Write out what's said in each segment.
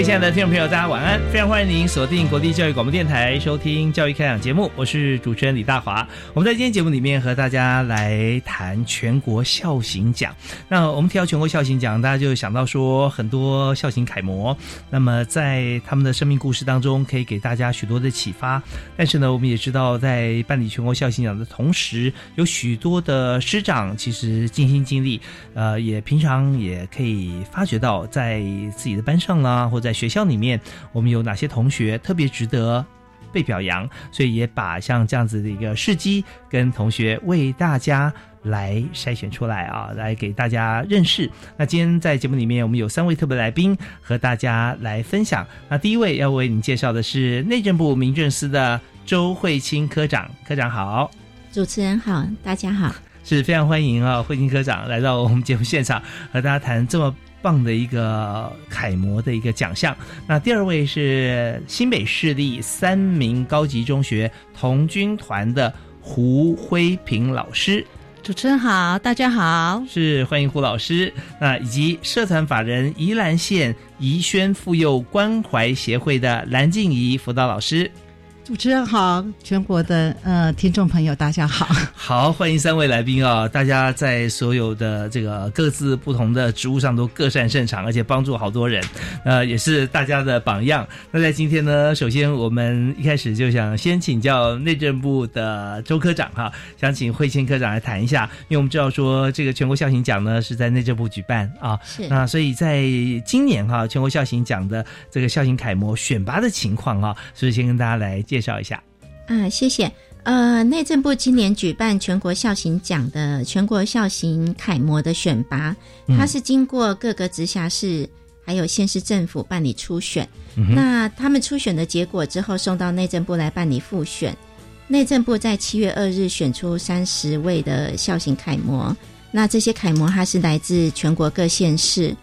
位亲爱的听众朋友，大家晚安！非常欢迎您锁定国立教育广播电台收听教育开讲节目，我是主持人李大华。我们在今天节目里面和大家来谈全国孝行奖。那我们提到全国孝行奖，大家就想到说很多孝行楷模，那么在他们的生命故事当中，可以给大家许多的启发。但是呢，我们也知道，在办理全国孝行奖的同时，有许多的师长其实尽心尽力，呃，也平常也可以发觉到在自己的班上啦，或者在学校里面，我们有哪些同学特别值得被表扬？所以也把像这样子的一个事迹跟同学为大家来筛选出来啊，来给大家认识。那今天在节目里面，我们有三位特别来宾和大家来分享。那第一位要为你介绍的是内政部民政司的周慧清科长，科长好，主持人好，大家好，是非常欢迎啊，慧清科长来到我们节目现场和大家谈这么。棒的一个楷模的一个奖项。那第二位是新北市立三名高级中学童军团的胡辉平老师。主持人好，大家好，是欢迎胡老师。那以及社团法人宜兰县宜轩妇幼关怀协会的蓝静怡辅导老师。主持人好，全国的呃听众朋友大家好，好欢迎三位来宾啊！大家在所有的这个各自不同的职务上都各擅擅长，而且帮助好多人，呃，也是大家的榜样。那在今天呢，首先我们一开始就想先请教内政部的周科长哈，想请慧清科长来谈一下，因为我们知道说这个全国孝行奖呢是在内政部举办啊，是那所以在今年哈全国孝行奖的这个孝行楷模选拔的情况啊，所以先跟大家来介。介绍一下，啊，谢谢。呃，内政部今年举办全国孝行奖的全国孝行楷模的选拔，它是经过各个直辖市还有县市政府办理初选，那他们初选的结果之后送到内政部来办理复选。内政部在七月二日选出三十位的孝行楷模，那这些楷模它是来自全国各县市，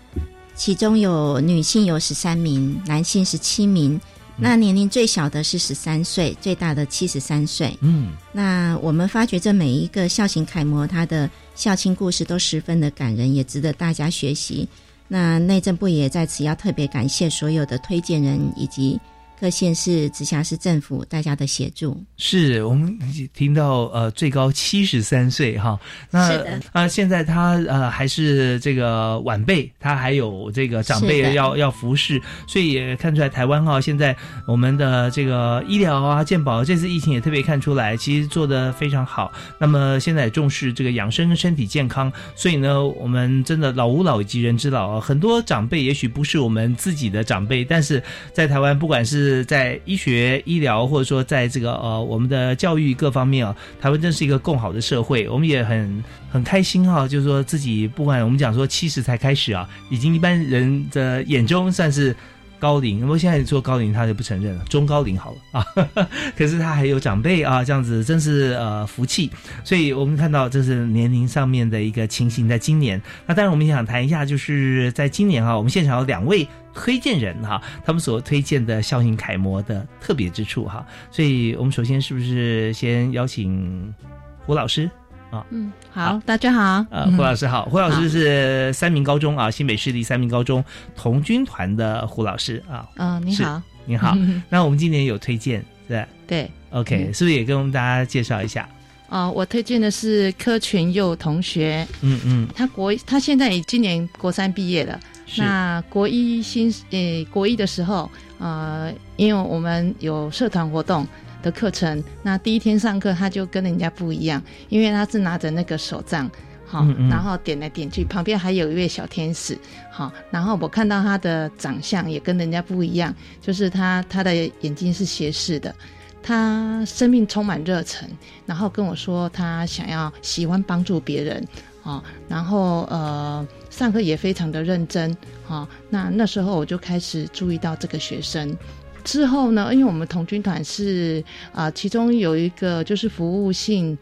其中有女性有十三名，男性十七名。那年龄最小的是十三岁，最大的七十三岁。嗯，那我们发觉这每一个孝行楷模，他的孝亲故事都十分的感人，也值得大家学习。那内政部也在此要特别感谢所有的推荐人以及。各县市、直辖市政府大家的协助，是我们听到呃最高七十三岁哈，那啊现在他呃还是这个晚辈，他还有这个长辈要要服侍，所以也看出来台湾哈现在我们的这个医疗啊健保这次疫情也特别看出来，其实做的非常好。那么现在重视这个养生跟身体健康，所以呢我们真的老吾老以及人之老啊，很多长辈也许不是我们自己的长辈，但是在台湾不管是是在医学、医疗，或者说在这个呃我们的教育各方面啊，台湾真是一个更好的社会。我们也很很开心哈，就是说自己不管我们讲说七十才开始啊，已经一般人的眼中算是。高龄，不过现在做高龄他就不承认了，中高龄好了啊。可是他还有长辈啊，这样子真是呃福气。所以我们看到这是年龄上面的一个情形，在今年。那当然我们也想谈一下，就是在今年哈，我们现场有两位推荐人哈，他们所推荐的孝行楷模的特别之处哈。所以我们首先是不是先邀请胡老师？啊，嗯，好，大家好，呃，胡老师好，胡老师是三明高中啊，新北市立三明高中童军团的胡老师啊，嗯，你好，你好，那我们今年有推荐对对，OK，是不是也跟我们大家介绍一下？哦，我推荐的是柯全佑同学，嗯嗯，他国他现在已今年国三毕业了，那国一新呃国一的时候，呃，因为我们有社团活动的课程，那第一天上课他就跟人家不一样，因为他是拿着那个手杖。好，然后点来点去，旁边还有一位小天使。好，然后我看到他的长相也跟人家不一样，就是他他的眼睛是斜视的，他生命充满热忱，然后跟我说他想要喜欢帮助别人。好，然后呃上课也非常的认真。好，那那时候我就开始注意到这个学生。之后呢，因为我们童军团是啊，其中有一个就是服务性。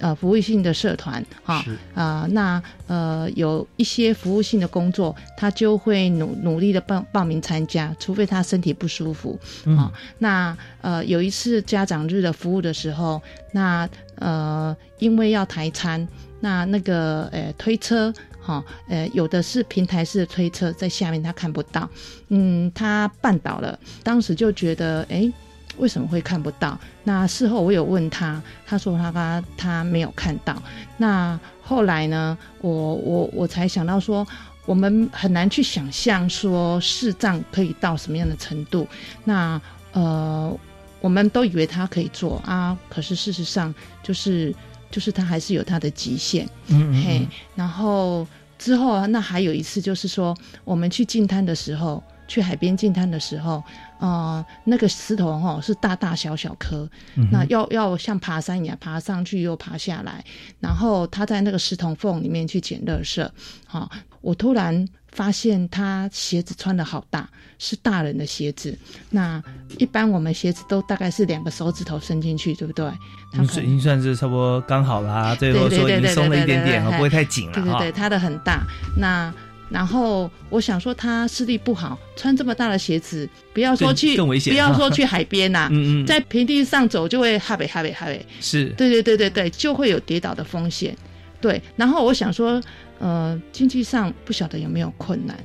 呃，服务性的社团，哈，啊，那呃，有一些服务性的工作，他就会努努力的报报名参加，除非他身体不舒服，啊，那呃，有一次家长日的服务的时候，那呃，因为要抬餐，那那个呃推车，哈，呃，有的是平台式的推车，在下面他看不到，嗯，他绊倒了，当时就觉得，哎。为什么会看不到？那事后我有问他，他说他他他没有看到。那后来呢？我我我才想到说，我们很难去想象说视障可以到什么样的程度。那呃，我们都以为他可以做啊，可是事实上就是就是他还是有他的极限。嗯嗯。嘿，然后之后那还有一次就是说，我们去进滩的时候，去海边进滩的时候。呃，那个石头哈是大大小小颗，那要要像爬山一样爬上去又爬下来，然后他在那个石头缝里面去捡垃圾。好，我突然发现他鞋子穿的好大，是大人的鞋子。那一般我们鞋子都大概是两个手指头伸进去，对不对？已经算是差不多刚好啦，最后说已经松了一点点，不会太紧了。对对对，他的很大。那。然后我想说他视力不好，穿这么大的鞋子，不要说去，更危险。不要说去海边呐，嗯嗯，在平地上走就会哈北哈北哈北。是，对对对对对，就会有跌倒的风险。对，然后我想说，呃，经济上不晓得有没有困难，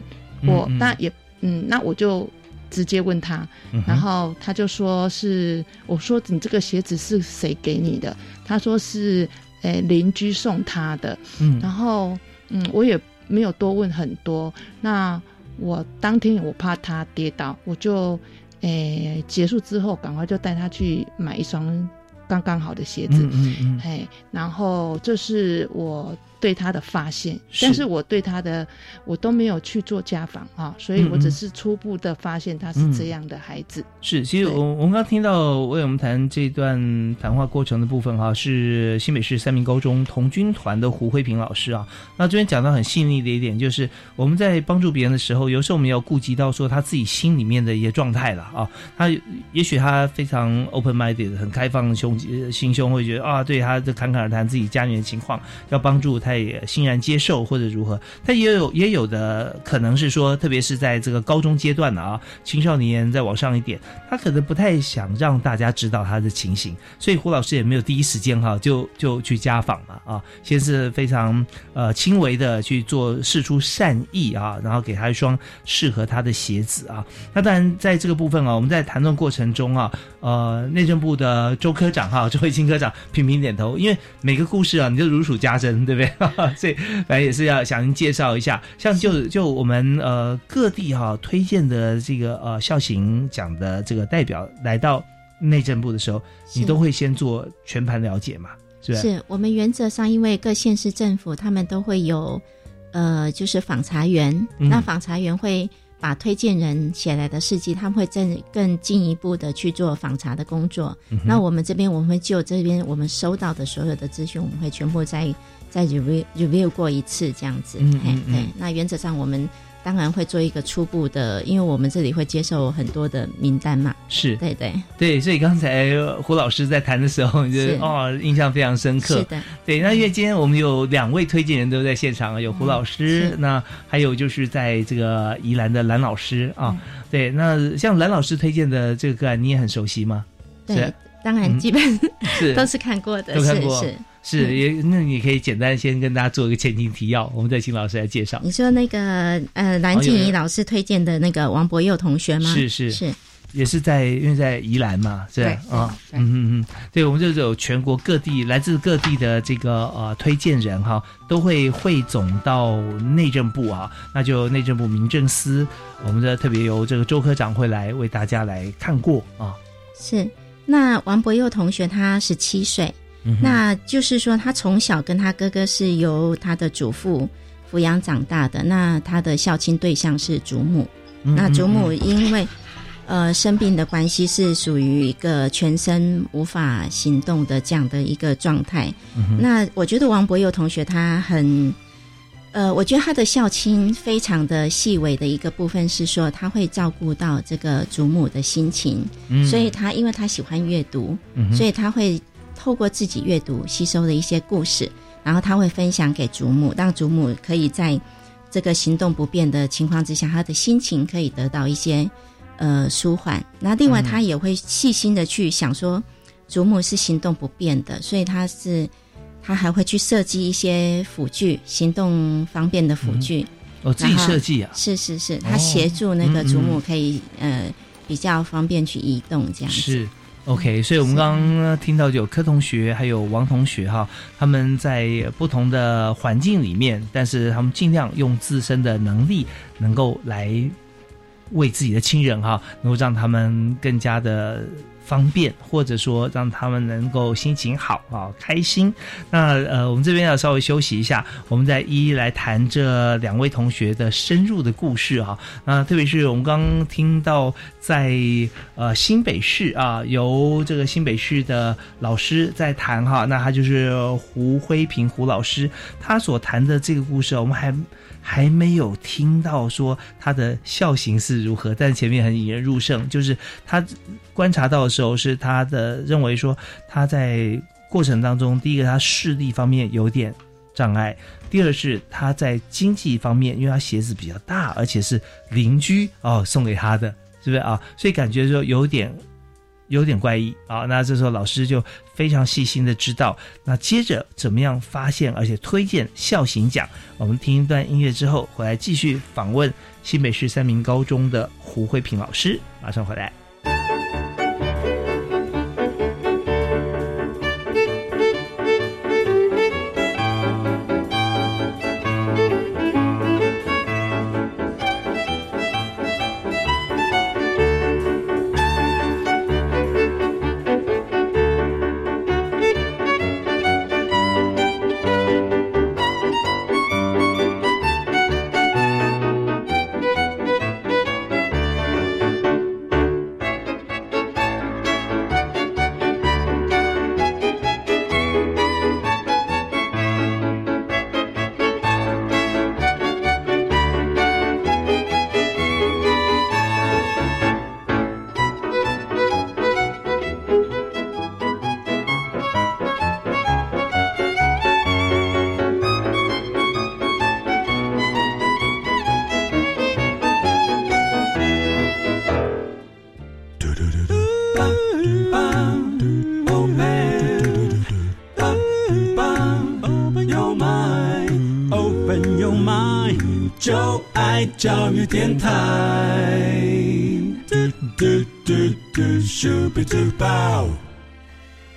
我那也，嗯，那我就直接问他，然后他就说是，我说你这个鞋子是谁给你的？他说是，诶，邻居送他的。嗯，然后，嗯，我也。没有多问很多，那我当天我怕他跌倒，我就诶结束之后赶快就带他去买一双刚刚好的鞋子，嗯嗯嗯，嘿，然后这是我。对他的发现，但是我对他的我都没有去做家访啊，所以我只是初步的发现他是这样的孩子。是，其实我我们刚听到为我们谈这段谈话过程的部分哈，是新北市三明高中童军团的胡慧平老师啊。那这边讲到很细腻的一点，就是我们在帮助别人的时候，有时候我们要顾及到说他自己心里面的一些状态了啊。他也许他非常 open minded，很开放胸心胸，会觉得啊，对他就侃侃而谈自己家里的情况，要帮助他。也欣然接受或者如何，但也有也有的可能是说，特别是在这个高中阶段的啊，青少年再往上一点，他可能不太想让大家知道他的情形，所以胡老师也没有第一时间哈就就去家访了啊，先是非常呃轻微的去做示出善意啊，然后给他一双适合他的鞋子啊。那当然在这个部分啊，我们在谈论过程中啊，呃，内政部的周科长哈，周慧清科长频频点头，因为每个故事啊，你就如数家珍，对不对？所以，反正也是要向您介绍一下，像就就我们呃各地哈推荐的这个呃孝行奖的这个代表来到内政部的时候，你都会先做全盘了解嘛？是是我们原则上，因为各县市政府他们都会有呃，就是访查员，那访查员会把推荐人写来的事迹，他们会更更进一步的去做访查的工作。那我们这边我们会就这边我们收到的所有的资讯，我们会全部再。再 review review 过一次这样子，嗯对，那原则上我们当然会做一个初步的，因为我们这里会接受很多的名单嘛。是，对对对，所以刚才胡老师在谈的时候，就哦印象非常深刻。是的，对，那因为今天我们有两位推荐人都在现场，有胡老师，那还有就是在这个宜兰的蓝老师啊。对，那像蓝老师推荐的这个个案，你也很熟悉吗？对，当然基本是 都是看过的，都看过是。是，也那你可以简单先跟大家做一个前情提要，我们再请老师来介绍。你说那个呃，蓝静怡老师推荐的那个王博佑同学吗？是是。是，也是在因为在宜兰嘛，是啊，嗯嗯嗯，对，我们就是有全国各地来自各地的这个呃推荐人哈，都会汇总到内政部啊，那就内政部民政司，我们的特别由这个周科长会来为大家来看过啊。是，那王博佑同学他十七岁，那就是说他从小跟他哥哥是由他的祖父抚养长大的，那他的孝亲对象是祖母，那祖母因为。呃，生病的关系是属于一个全身无法行动的这样的一个状态。那我觉得王博佑同学他很，呃，我觉得他的孝亲非常的细微的一个部分是说他会照顾到这个祖母的心情，所以他因为他喜欢阅读，所以他会透过自己阅读吸收的一些故事，然后他会分享给祖母，让祖母可以在这个行动不便的情况之下，他的心情可以得到一些。呃，舒缓。那另外，他也会细心的去想说，祖母是行动不便的，所以他是他还会去设计一些辅具，行动方便的辅具。哦，自己设计啊？是是是，他协助那个祖母可以呃比较方便去移动这样子。是 OK，所以我们刚刚听到有柯同学还有王同学哈，他们在不同的环境里面，但是他们尽量用自身的能力能够来。为自己的亲人哈，能够让他们更加的方便，或者说让他们能够心情好啊，开心。那呃，我们这边要稍微休息一下，我们再一一来谈这两位同学的深入的故事哈。那特别是我们刚刚听到在呃新北市啊，由这个新北市的老师在谈哈，那他就是胡辉平胡老师，他所谈的这个故事，我们还。还没有听到说他的孝行是如何，但前面很引人入胜，就是他观察到的时候，是他的认为说他在过程当中，第一个他视力方面有点障碍，第二是他在经济方面，因为他鞋子比较大，而且是邻居哦送给他的，是不是啊？所以感觉说有点。有点怪异啊，那这时候老师就非常细心的知道，那接着怎么样发现而且推荐孝行讲？我们听一段音乐之后，回来继续访问新北市三明高中的胡慧平老师，马上回来。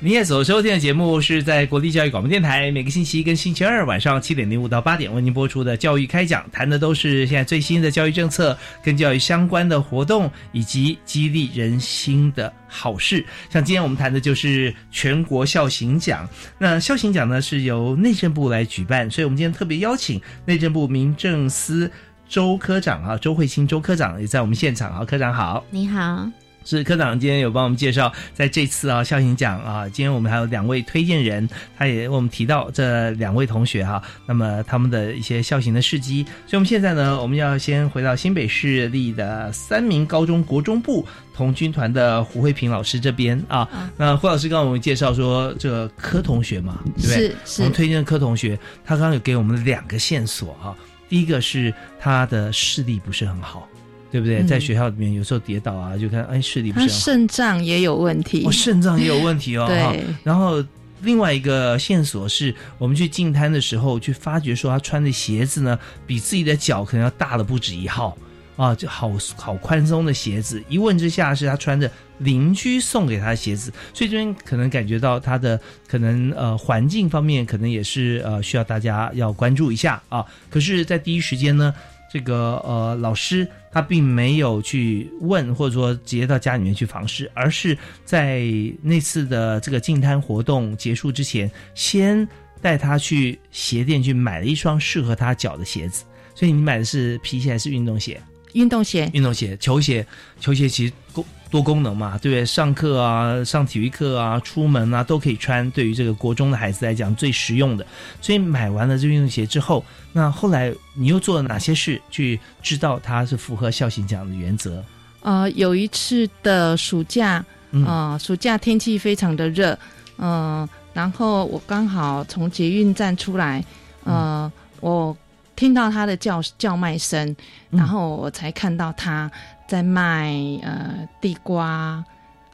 你也所收听的节目是在国立教育广播电台，每个星期一跟星期二晚上七点零五到八点为您播出的教育开讲，谈的都是现在最新的教育政策、跟教育相关的活动以及激励人心的好事。像今天我们谈的就是全国孝行奖。那孝行奖呢是由内政部来举办，所以我们今天特别邀请内政部民政司。周科长啊，周慧清周科长也在我们现场啊，科长好，你好，是科长今天有帮我们介绍，在这次啊校行奖啊，今天我们还有两位推荐人，他也为我们提到这两位同学哈，那么他们的一些校行的事迹，所以我们现在呢，我们要先回到新北市立的三名高中国中部童军团的胡慧平老师这边啊，那胡老师刚刚我们介绍说这个柯同学嘛，对不对？是，我们推荐的柯同学，他刚刚有给我们两个线索哈。第一个是他的视力不是很好，对不对？在学校里面有时候跌倒啊，就看哎视力不是很好。肾脏也有问题，哦，肾脏也有问题哦。对。然后另外一个线索是我们去进摊的时候，去发觉说他穿的鞋子呢，比自己的脚可能要大了不止一号。啊，就好好宽松的鞋子。一问之下，是他穿着邻居送给他的鞋子，所以这边可能感觉到他的可能呃环境方面可能也是呃需要大家要关注一下啊。可是，在第一时间呢，这个呃老师他并没有去问，或者说直接到家里面去访视，而是在那次的这个净摊活动结束之前，先带他去鞋店去买了一双适合他脚的鞋子。所以你买的是皮鞋还是运动鞋？运动鞋，运动鞋，球鞋，球鞋其实功多功能嘛，对不对？上课啊，上体育课啊，出门啊都可以穿。对于这个国中的孩子来讲，最实用的。所以买完了这运动鞋之后，那后来你又做了哪些事去知道它是符合孝行奖的原则？呃，有一次的暑假，啊，暑假天气非常的热，嗯，然后我刚好从捷运站出来，呃，我。听到他的叫叫卖声，然后我才看到他在卖呃地瓜、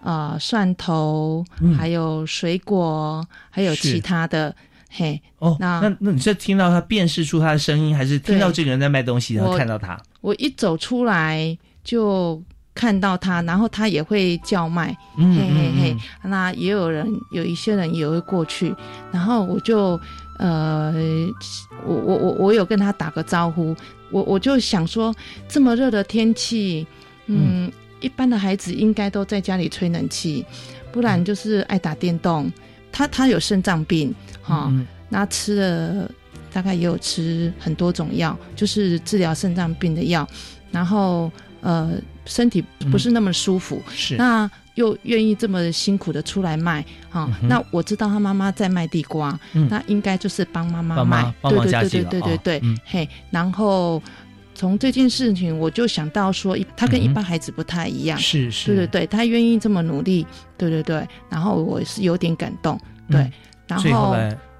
呃蒜头，还有水果，还有其他的嘿。哦，那那那你是听到他辨识出他的声音，还是听到这个人在卖东西然后看到他？我一走出来就看到他，然后他也会叫卖，嘿嘿嘿。那也有人有一些人也会过去，然后我就。呃，我我我我有跟他打个招呼，我我就想说，这么热的天气，嗯，一般的孩子应该都在家里吹冷气，不然就是爱打电动。他他有肾脏病，哈，那吃了大概也有吃很多种药，就是治疗肾脏病的药，然后呃，身体不是那么舒服，是。那。又愿意这么辛苦的出来卖，哈，那我知道他妈妈在卖地瓜，那应该就是帮妈妈卖，对对对对对对对，嘿，然后从这件事情我就想到说，他跟一般孩子不太一样，是是，对对对，他愿意这么努力，对对对，然后我是有点感动，对，然后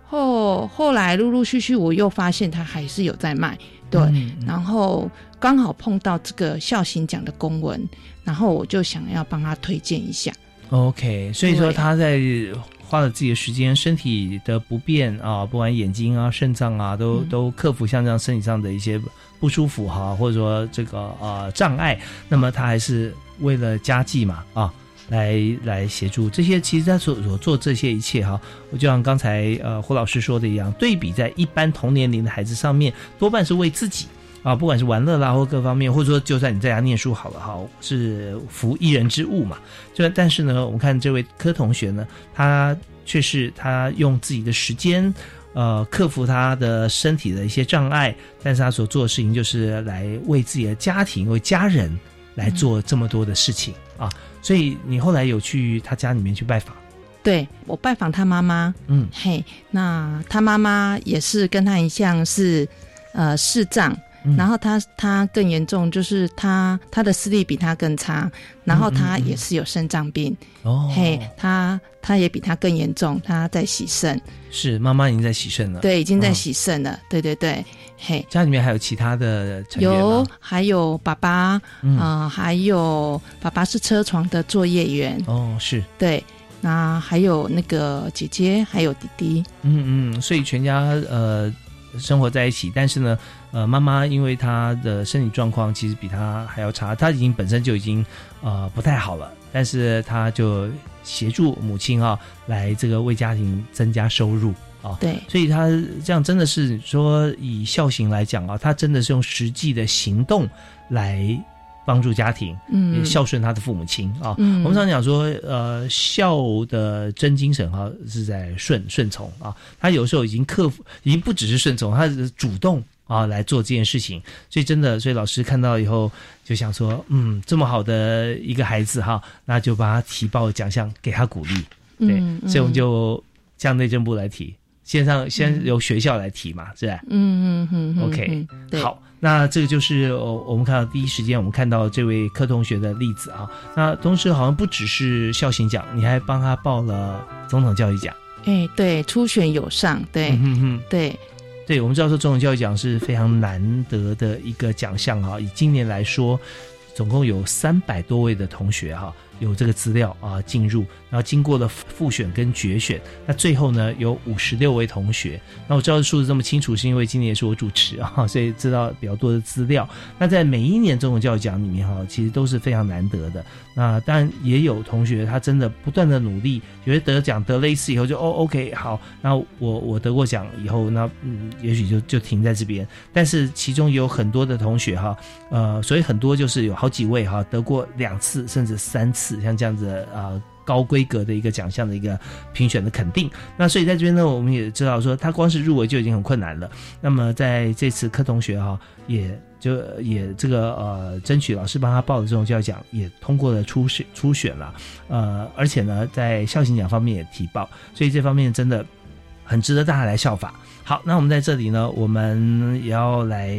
后后来陆陆续续我又发现他还是有在卖，对，然后刚好碰到这个孝行奖的公文。然后我就想要帮他推荐一下，OK，所以说他在花了自己的时间，身体的不便啊，不管眼睛啊、肾脏啊，都都克服像这样身体上的一些不舒服哈，或者说这个呃障碍，那么他还是为了家计嘛啊，来来协助这些。其实他所所做这些一切哈，我就像刚才呃胡老师说的一样，对比在一般同年龄的孩子上面，多半是为自己。啊，不管是玩乐啦，或各方面，或者说就算你在家念书好了哈，是服一人之物嘛。就但是呢，我们看这位柯同学呢，他却是他用自己的时间，呃，克服他的身体的一些障碍，但是他所做的事情就是来为自己的家庭、为家人来做这么多的事情啊。所以你后来有去他家里面去拜访？对我拜访他妈妈，嗯，嘿，那他妈妈也是跟他一样是呃视障。然后他他更严重，就是他他的视力比他更差，然后他也是有肾脏病。哦，嘿，他他也比他更严重，他在洗肾，是妈妈已经在洗肾了，对，已经在洗肾了，对对对，嘿，家里面还有其他的成员有，还有爸爸，啊，还有爸爸是车床的作业员。哦，是。对，那还有那个姐姐，还有弟弟，嗯嗯，所以全家呃。生活在一起，但是呢，呃，妈妈因为她的身体状况其实比她还要差，她已经本身就已经呃不太好了，但是她就协助母亲啊，来这个为家庭增加收入啊，对，所以她这样真的是说以孝行来讲啊，她真的是用实际的行动来。帮助家庭，嗯，孝顺他的父母亲啊。我们常讲说，呃，孝的真精神哈是在顺顺从啊。他有时候已经克服，已经不只是顺从，他是主动啊来做这件事情。所以真的，所以老师看到以后就想说，嗯，这么好的一个孩子哈，那就把他提报奖项给他鼓励。对，所以我们就向内政部来提，先上先由学校来提嘛，是吧？嗯嗯嗯，OK，好。那这个就是我我们看到第一时间我们看到这位柯同学的例子啊。那同时好像不只是校行奖，你还帮他报了总统教育奖。哎，对，初选有上，对，嗯嗯，对，对，我们知道说总统教育奖是非常难得的一个奖项啊。以今年来说，总共有三百多位的同学哈，有这个资料啊进入，然后经过了复选跟决选，那最后呢有五十六位同学。那我知道数字这么清楚，是因为今年是我主持啊，所以知道比较多的资料。那在每一年中文教育奖里面哈，其实都是非常难得的。那当然也有同学他真的不断的努力，觉得得奖得了一次以后就哦 OK 好，那我我得过奖以后，那嗯也许就就停在这边。但是其中有很多的同学哈，呃，所以很多就是有好几位哈得过两次甚至三次，像这样子啊高规格的一个奖项的一个评选的肯定。那所以在这边呢，我们也知道说他光是入围就已经很困难了。那么在这次柯同学哈也。就也这个呃，争取老师帮他报的这种教育奖也通过了初选初选了，呃，而且呢，在校型奖方面也提报，所以这方面真的很值得大家来效法。好，那我们在这里呢，我们也要来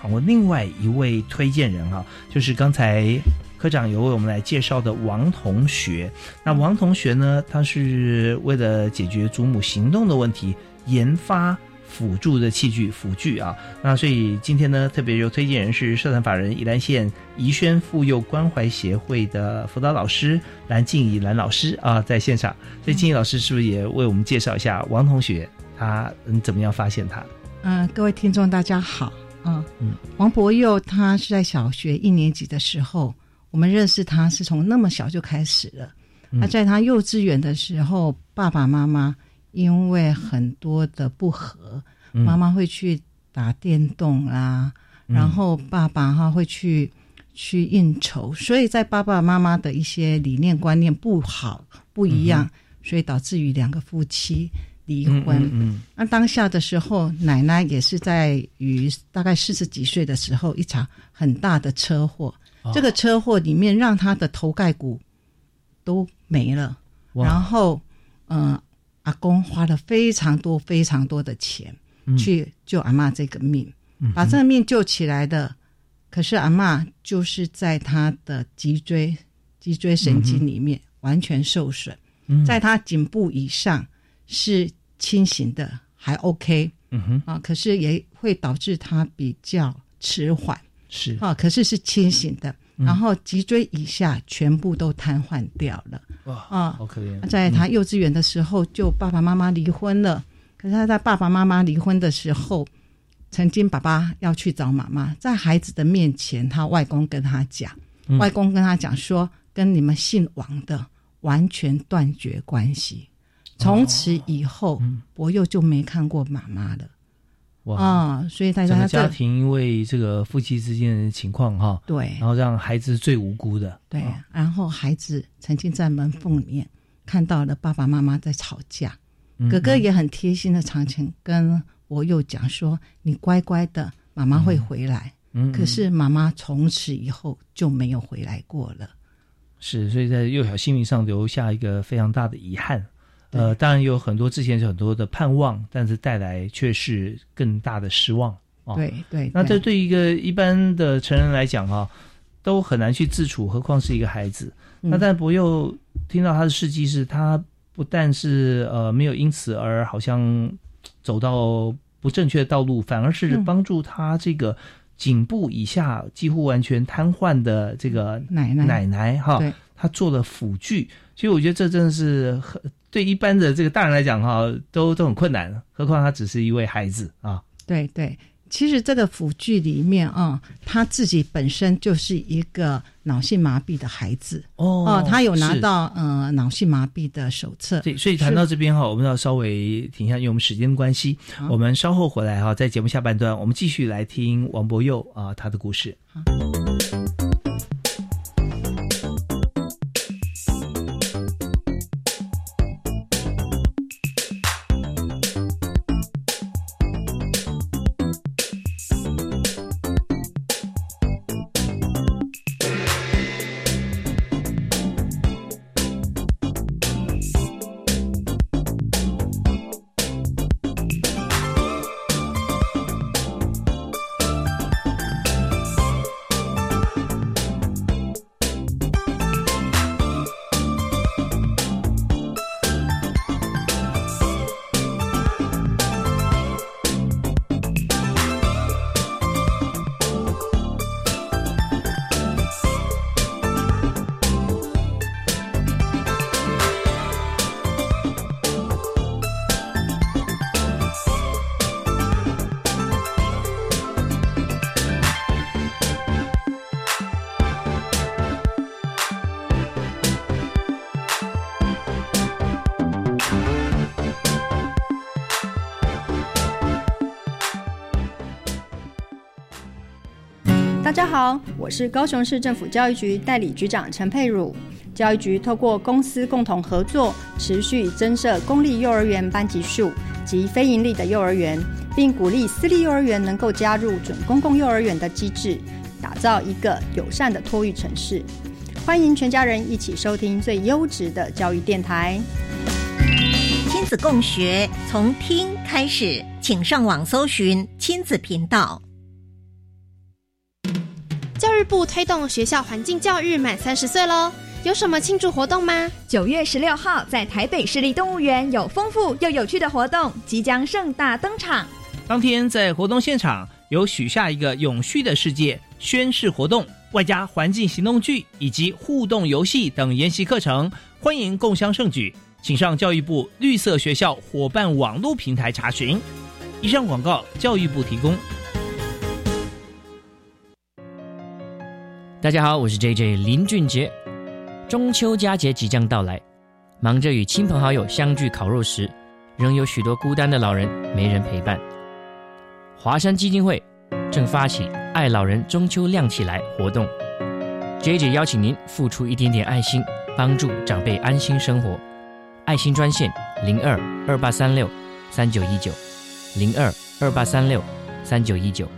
访问另外一位推荐人哈，就是刚才科长有为我们来介绍的王同学。那王同学呢，他是为了解决祖母行动的问题研发。辅助的器具辅具啊，那所以今天呢，特别有推荐人是社团法人宜兰县宜轩妇幼关怀协会的辅导老师蓝静怡蓝老师啊，在现场。所以静怡老师是不是也为我们介绍一下王同学？他嗯怎么样发现他？嗯，各位听众大家好啊，嗯，王博佑他是在小学一年级的时候，我们认识他是从那么小就开始了。那在他幼稚园的时候，爸爸妈妈。因为很多的不和，妈妈会去打电动啊，然后爸爸哈会去去应酬，所以在爸爸妈妈的一些理念观念不好不一样，所以导致于两个夫妻离婚。嗯，那当下的时候，奶奶也是在于大概四十几岁的时候，一场很大的车祸，这个车祸里面让他的头盖骨都没了，然后嗯。阿公花了非常多、非常多的钱去救阿妈这个命，把这个命救起来的。可是阿妈就是在他的脊椎、脊椎神经里面完全受损，在他颈部以上是清醒的，还 OK。嗯哼啊，可是也会导致他比较迟缓。是啊，可是是清醒的。然后脊椎以下全部都瘫痪掉了。哇啊，好可怜！在他幼稚园的时候，就爸爸妈妈离婚了。可是他在爸爸妈妈离婚的时候，曾经爸爸要去找妈妈，在孩子的面前，他外公跟他讲，外公跟他讲说，跟你们姓王的完全断绝关系。从此以后，伯佑就没看过妈妈了。哇！所以大家家庭因为这个夫妻之间的情况哈，对，然后让孩子最无辜的，对，然后孩子曾经在门缝里面看到了爸爸妈妈在吵架，哥哥也很贴心的常常跟我又讲说：“你乖乖的，妈妈会回来。”嗯，可是妈妈从此以后就没有回来过了。是，所以在幼小心灵上留下一个非常大的遗憾。呃，当然有很多之前有很多的盼望，但是带来却是更大的失望啊。对对，那这对一个一般的成人来讲哈，都很难去自处，何况是一个孩子。那但博又听到他的事迹是，他不但是呃没有因此而好像走到不正确的道路，反而是帮助他这个颈部以下几乎完全瘫痪的这个奶奶奶奶哈，他做了辅具。其实我觉得这真的是很。对一般的这个大人来讲哈，都都很困难，何况他只是一位孩子啊。对对，其实这个辅具里面啊，他自己本身就是一个脑性麻痹的孩子哦，他有拿到呃脑性麻痹的手册。对，所以谈到这边哈，我们要稍微停下，因为我们时间关系，我们稍后回来哈，在节目下半段，我们继续来听王博佑啊他的故事。大好，我是高雄市政府教育局代理局长陈佩茹。教育局透过公司共同合作，持续增设公立幼儿园班级数及非营利的幼儿园，并鼓励私立幼儿园能够加入准公共幼儿园的机制，打造一个友善的托育城市。欢迎全家人一起收听最优质的教育电台。亲子共学，从听开始，请上网搜寻亲子频道。部推动学校环境教育满三十岁喽，有什么庆祝活动吗？九月十六号在台北市立动物园有丰富又有趣的活动即将盛大登场。当天在活动现场有许下一个永续的世界宣誓活动，外加环境行动剧以及互动游戏等研习课程，欢迎共襄盛举，请上教育部绿色学校伙伴网络平台查询。以上广告教育部提供。大家好，我是 J J 林俊杰。中秋佳节即将到来，忙着与亲朋好友相聚烤肉时，仍有许多孤单的老人没人陪伴。华山基金会正发起“爱老人中秋亮起来”活动，J J 邀请您付出一点点爱心，帮助长辈安心生活。爱心专线零二二八三六三九一九零二二八三六三九一九。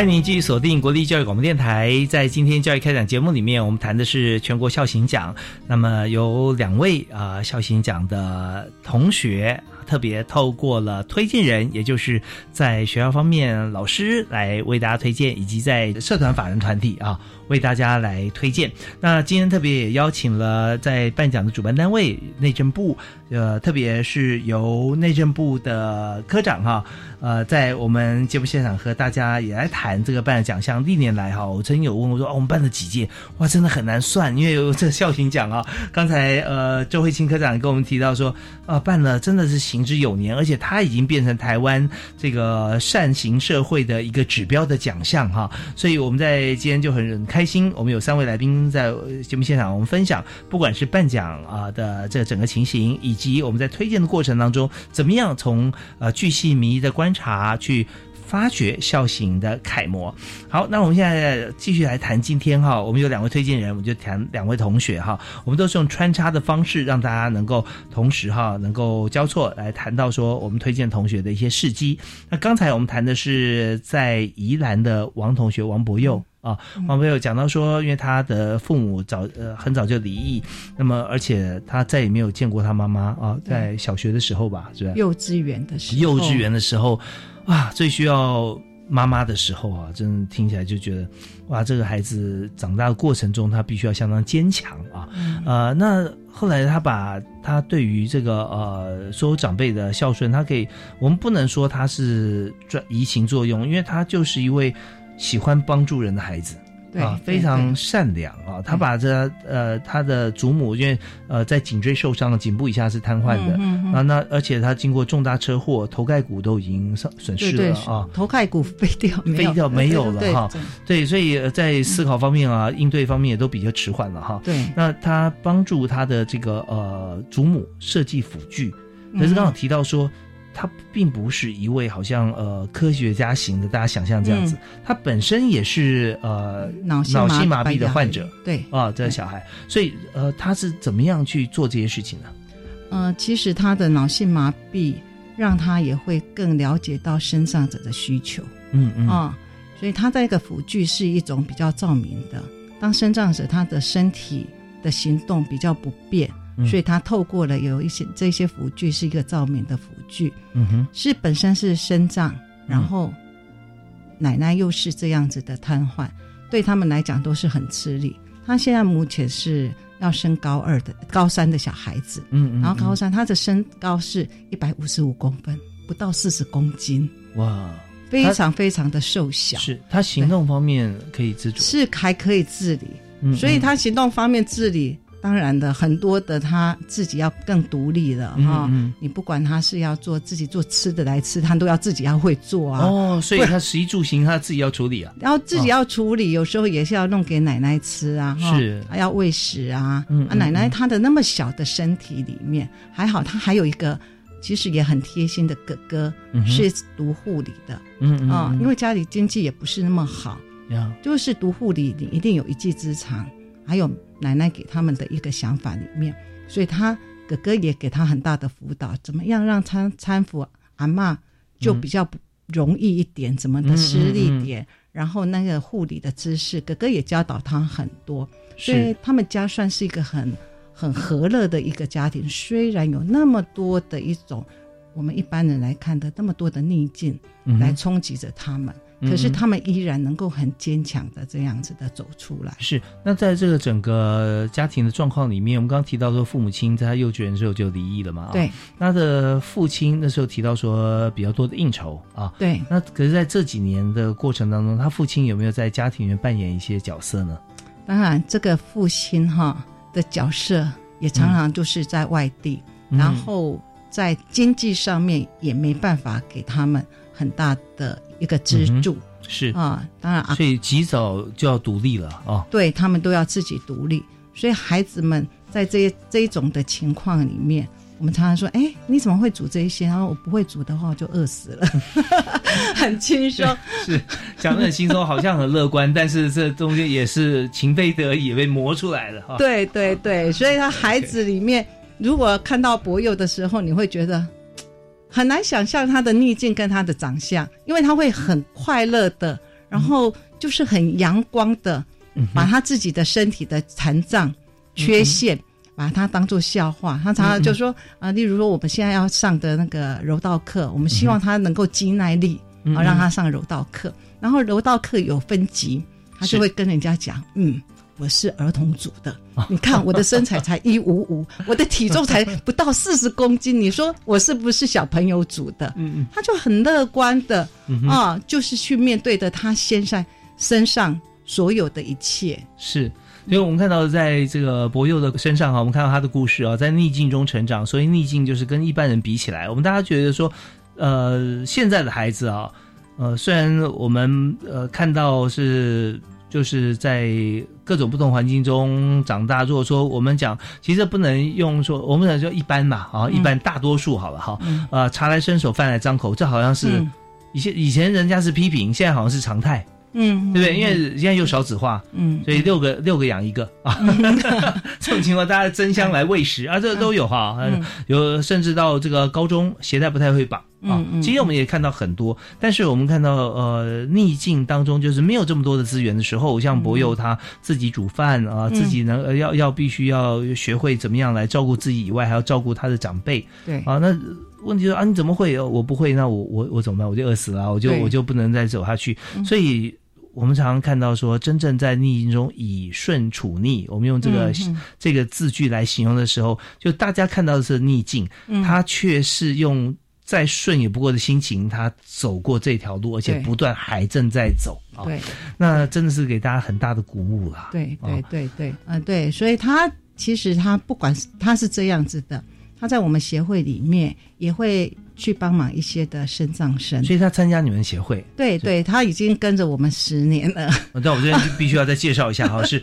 欢迎继续锁定国立教育广播电台，在今天教育开讲节目里面，我们谈的是全国校行奖。那么有两位啊校行奖的同学，特别透过了推荐人，也就是在学校方面老师来为大家推荐，以及在社团法人团体啊。为大家来推荐。那今天特别也邀请了在颁奖的主办单位内政部，呃，特别是由内政部的科长哈，呃，在我们节目现场和大家也来谈这个办奖项。历年来哈，我曾经有问我说，哦，我们办了几届？哇，真的很难算，因为有这孝行奖啊。刚才呃，周慧清科长跟我们提到说，啊，办了真的是行之有年，而且他已经变成台湾这个善行社会的一个指标的奖项哈。所以我们在今天就很开。开心，我们有三位来宾在节目现场，我们分享不管是颁奖啊的这整个情形，以及我们在推荐的过程当中，怎么样从呃巨细靡遗的观察去发掘孝行的楷模。好，那我们现在继续来谈今天哈，我们有两位推荐人，我们就谈两位同学哈，我们都是用穿插的方式，让大家能够同时哈能够交错来谈到说我们推荐同学的一些事迹。那刚才我们谈的是在宜兰的王同学王博佑。啊，王朋友讲到说，因为他的父母早呃很早就离异，那么而且他再也没有见过他妈妈啊，在小学的时候吧，是吧？幼稚园的时候，幼稚园的时候，啊，最需要妈妈的时候啊，真的听起来就觉得，哇，这个孩子长大的过程中，他必须要相当坚强啊。呃，那后来他把他对于这个呃所有长辈的孝顺，他可以，我们不能说他是转移情作用，因为他就是一位。喜欢帮助人的孩子，啊，非常善良啊。他把这呃他的祖母，因为呃在颈椎受伤了，颈部以下是瘫痪的啊。那而且他经过重大车祸，头盖骨都已经损损失了啊。头盖骨飞掉，飞掉没有了哈。对，所以在思考方面啊，应对方面也都比较迟缓了哈。对，那他帮助他的这个呃祖母设计辅具，可是刚好提到说。他并不是一位好像呃科学家型的，大家想象这样子。他本身也是呃脑脑性麻痹的患者，对啊，这个小孩。所以呃，他是怎么样去做这些事情呢？呃，其实他的脑性麻痹让他也会更了解到身上者的需求。嗯嗯啊，所以他这个辅具是一种比较照明的。当身障者他的身体的行动比较不便。所以他透过了有一些这些辅具是一个照明的辅具，嗯哼，是本身是身障，然后奶奶又是这样子的瘫痪，对他们来讲都是很吃力。他现在目前是要升高二的高三的小孩子，嗯，然后高三他的身高是一百五十五公分，不到四十公斤，哇，非常非常的瘦小。是他行动方面可以自主，是还可以自理，嗯。所以他行动方面自理。当然的，很多的他自己要更独立了哈、嗯你不管他是要做自己做吃的来吃，他都要自己要会做啊。哦，所以他食衣住行他自己要处理啊。然后自己要处理，有时候也是要弄给奶奶吃啊，哈是还要喂食啊。嗯啊，奶奶她的那么小的身体里面，还好她还有一个其实也很贴心的哥哥，嗯是读护理的。嗯嗯啊、嗯因为家里经济也不是那么好，呀，就是读护理，你一定有一技之长，还有奶奶给他们的一个想法里面，所以他哥哥也给他很大的辅导，怎么样让他搀扶阿妈就比较不容易一点，怎么的施力点，然后那个护理的知识，哥哥也教导他很多，所以他们家算是一个很很和乐的一个家庭，虽然有那么多的一种我们一般人来看的那么多的逆境嗯来冲击着他们。可是他们依然能够很坚强的这样子的走出来。是，那在这个整个家庭的状况里面，我们刚刚提到说，父母亲在他幼稚园的时候就离异了嘛？啊对，他的父亲那时候提到说比较多的应酬啊。对，那可是在这几年的过程当中，他父亲有没有在家庭里面扮演一些角色呢？当然，这个父亲哈的角色也常常就是在外地，嗯然后在经济上面也没办法给他们很大的一个支柱。嗯是啊，当然啊，所以及早就要独立了啊。对他们都要自己独立，所以孩子们在这这一种的情况里面，我们常常说：“哎，你怎么会煮这些？”然后我不会煮的话，我就饿死了，很轻松。是讲的很轻松，好像很乐观，但是这中间也是情非得已被磨出来的哈。对对对，所以他孩子里面，如果看到博友的时候，你会觉得很难想象他的逆境跟他的长相，因为他会很快乐的，然后就是很阳光的，把他自己的身体的残障、缺陷。把它当做笑话，他常常就说啊、例如说我们现在要上的那个柔道课，我们希望他能够肌耐力，嗯啊，让他上柔道课。然后柔道课有分级，他就会跟人家讲，嗯，我是儿童组的，你看我的身材才一五五，我的体重才不到四十公斤，你说我是不是小朋友组的？嗯嗯，他就很乐观的啊，就是去面对的他身上身上所有的一切。是，所以我们看到在这个博佑的身上哈，我们看到他的故事啊，在逆境中成长，所以逆境就是跟一般人比起来，我们大家觉得说，呃，现在的孩子啊，呃，虽然我们呃看到是。就是在各种不同环境中长大。如果说我们讲，其实不能用说，我们讲就一般嘛，啊，一般大多数好了哈，嗯呃，茶来伸手，饭来张口，这好像是嗯以前以前人家是批评，现在好像是常态。嗯，对不对？因为现在又少子化，嗯，所以六个六个养一个啊，这种情况大家争相来喂食啊，这都有哈，嗯有甚至到这个高中鞋带不太会绑啊其实我们也看到很多，但是我们看到呃逆境当中，就是没有这么多的资源的时候，像博佑他自己煮饭啊，嗯自己能呃要要必须要学会怎么样来照顾自己以外，还要照顾他的长辈。对啊，那问题是啊，你怎么会？呃我不会，那我我我怎么办？我就饿死了，我就我就不能再走下去。嗯所以我们常常看到说，真正在逆境中以顺处逆，我们用这个、这个字句来形容的时候，就大家看到的是逆境，嗯他却是用再顺也不过的心情，他走过这条路，而且不断还正在走啊。对，那真的是给大家很大的鼓舞啦。对对啊对对，嗯、对，所以他其实他不管是他是这样子的，他在我们协会里面也会去帮忙一些的身障生，所以他参加你们协会，对对，他已经跟着我们十年了。那我这边就必须要再介绍一下哈，是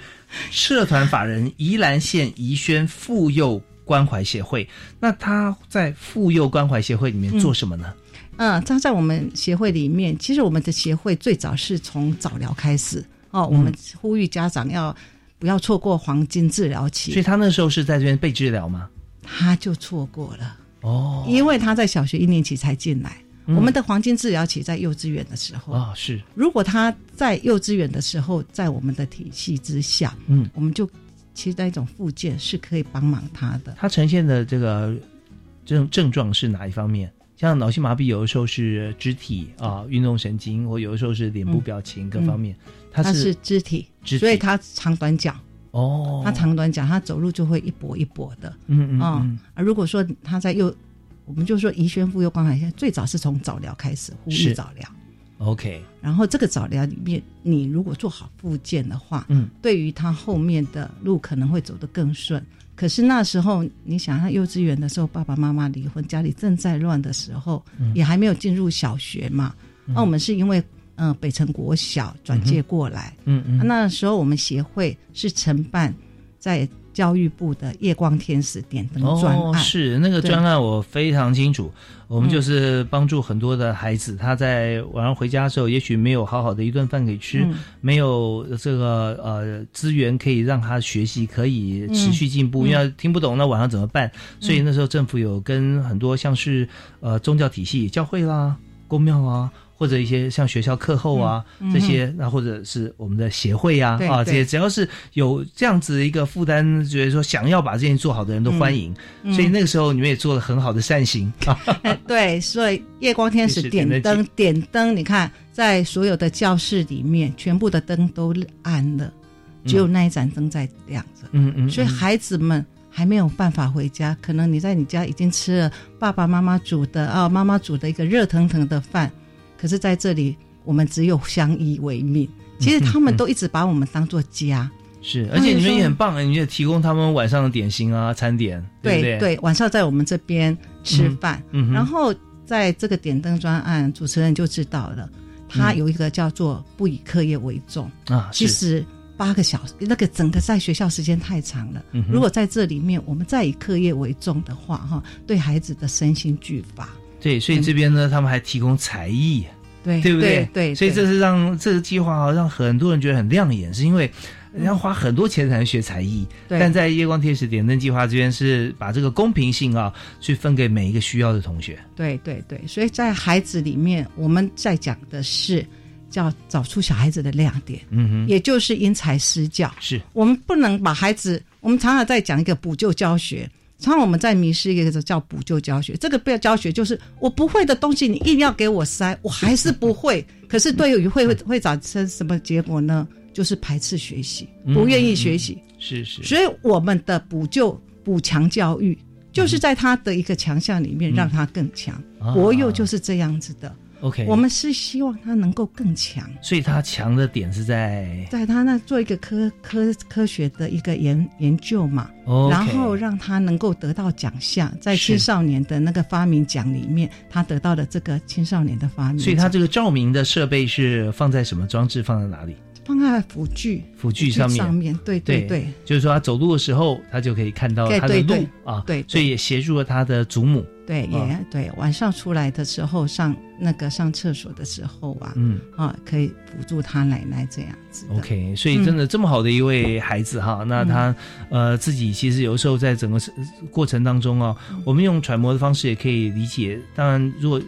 社团法人宜兰县宜轩妇幼关怀协会。那他在妇幼关怀协会里面做什么呢？嗯，他在我们协会里面，其实我们的协会最早是从早疗开始哦，我们呼吁家长要不要错过黄金治疗期，所以他那时候是在这边被治疗吗？他就错过了哦，因为他在小学一年级才进来。嗯我们的黄金治疗期在幼稚园的时候啊、是如果他在幼稚园的时候，在我们的体系之下，嗯，我们就其实那种附件是可以帮忙他的。他呈现的这个这种症状是哪一方面？像脑性麻痹，有的时候是肢体啊运动神经，或有的时候是脸部表情各方面，他是肢体，肢体，所以他长短脚。哦，他长短脚，他走路就会一跛一跛的。嗯嗯啊，如果说他在右，我们就说宜轩妇幼关怀线最早是从早疗开始，呼吁早疗。OK，然后这个早疗里面，你如果做好复健的话，嗯，对于他后面的路可能会走得更顺。可是那时候，你想他幼稚园的时候，爸爸妈妈离婚，家里正在乱的时候，也还没有进入小学嘛。那我们是因为。嗯，北城国小转介过来，嗯嗯，那时候我们协会是承办在教育部的夜光天使点灯专案，是那个专案我非常清楚。我们就是帮助很多的孩子，他在晚上回家的时候，也许没有好好的一顿饭可以吃，没有这个呃资源可以让他学习，可以持续进步，因为听不懂那晚上怎么办？所以那时候政府有跟很多像是呃宗教体系、教会啦、公庙啊。或者一些像学校课后啊这些，那或者是我们的协会啊啊这些，只要是有这样子一个负担，觉得说想要把这件事做好的人都欢迎。所以那个时候你们也做了很好的善行 啊。对，所以夜光天使点灯点灯，你看在所有的教室里面，全部的灯都暗了，只有那一盏灯在亮着。嗯嗯。所以孩子们还没有办法回家，可能你在你家已经吃了爸爸妈妈煮的啊，妈妈煮的一个热腾腾的饭。可是在这里，我们只有相依为命。其实他们都一直把我们当做家。是，而且你们也很棒，你也提供他们晚上的点心啊、餐点，对对？对，晚上在我们这边吃饭。嗯。然后在这个点灯专案，主持人就知道了，他有一个叫做“不以课业为重”啊。其实八个小时，那个整个在学校时间太长了。嗯。如果在这里面，我们再以课业为重的话，哈，对孩子的身心俱乏。对，所以这边呢，他们还提供才艺，对对不对？对，所以这是让这个计划啊，让很多人觉得很亮眼，是因为要花很多钱才能学才艺。但在夜光天使点灯计划这边，是把这个公平性啊，去分给每一个需要的同学。对对对，所以在孩子里面，我们在讲的是叫找出小孩子的亮点，嗯哼，也就是因材施教。是我们不能把孩子，我们常常在讲一个补救教学。常常我们在迷失一个叫补救教学，这个不要教学，就是我不会的东西，你硬要给我塞，我还是不会。可是对于会会会产生什么结果呢？就是排斥学习，不愿意学习。是是。所以我们的补救补强教育，就是在他的一个强项里面让他更强。国幼就是这样子的。OK，我们是希望他能够更强，所以他强的点是在在他那做一个科科科学的一个研研究嘛，然后让他能够得到奖项，在青少年的那个发明奖里面，他得到了这个青少年的发明。所以他这个照明的设备是放在什么装置？放在哪里？放在辅具辅具上面，上面对对对，就是说他走路的时候，他就可以看到他的路啊，对，所以也协助了他的祖母。对，也对。晚上出来的时候，上那个上厕所的时候啊，嗯啊，可以辅助他奶奶这样子。OK，所以真的这么好的一位孩子哈，那他呃自己其实有时候在整个过程当中啊，我们用揣摩的方式也可以理解。当然，如果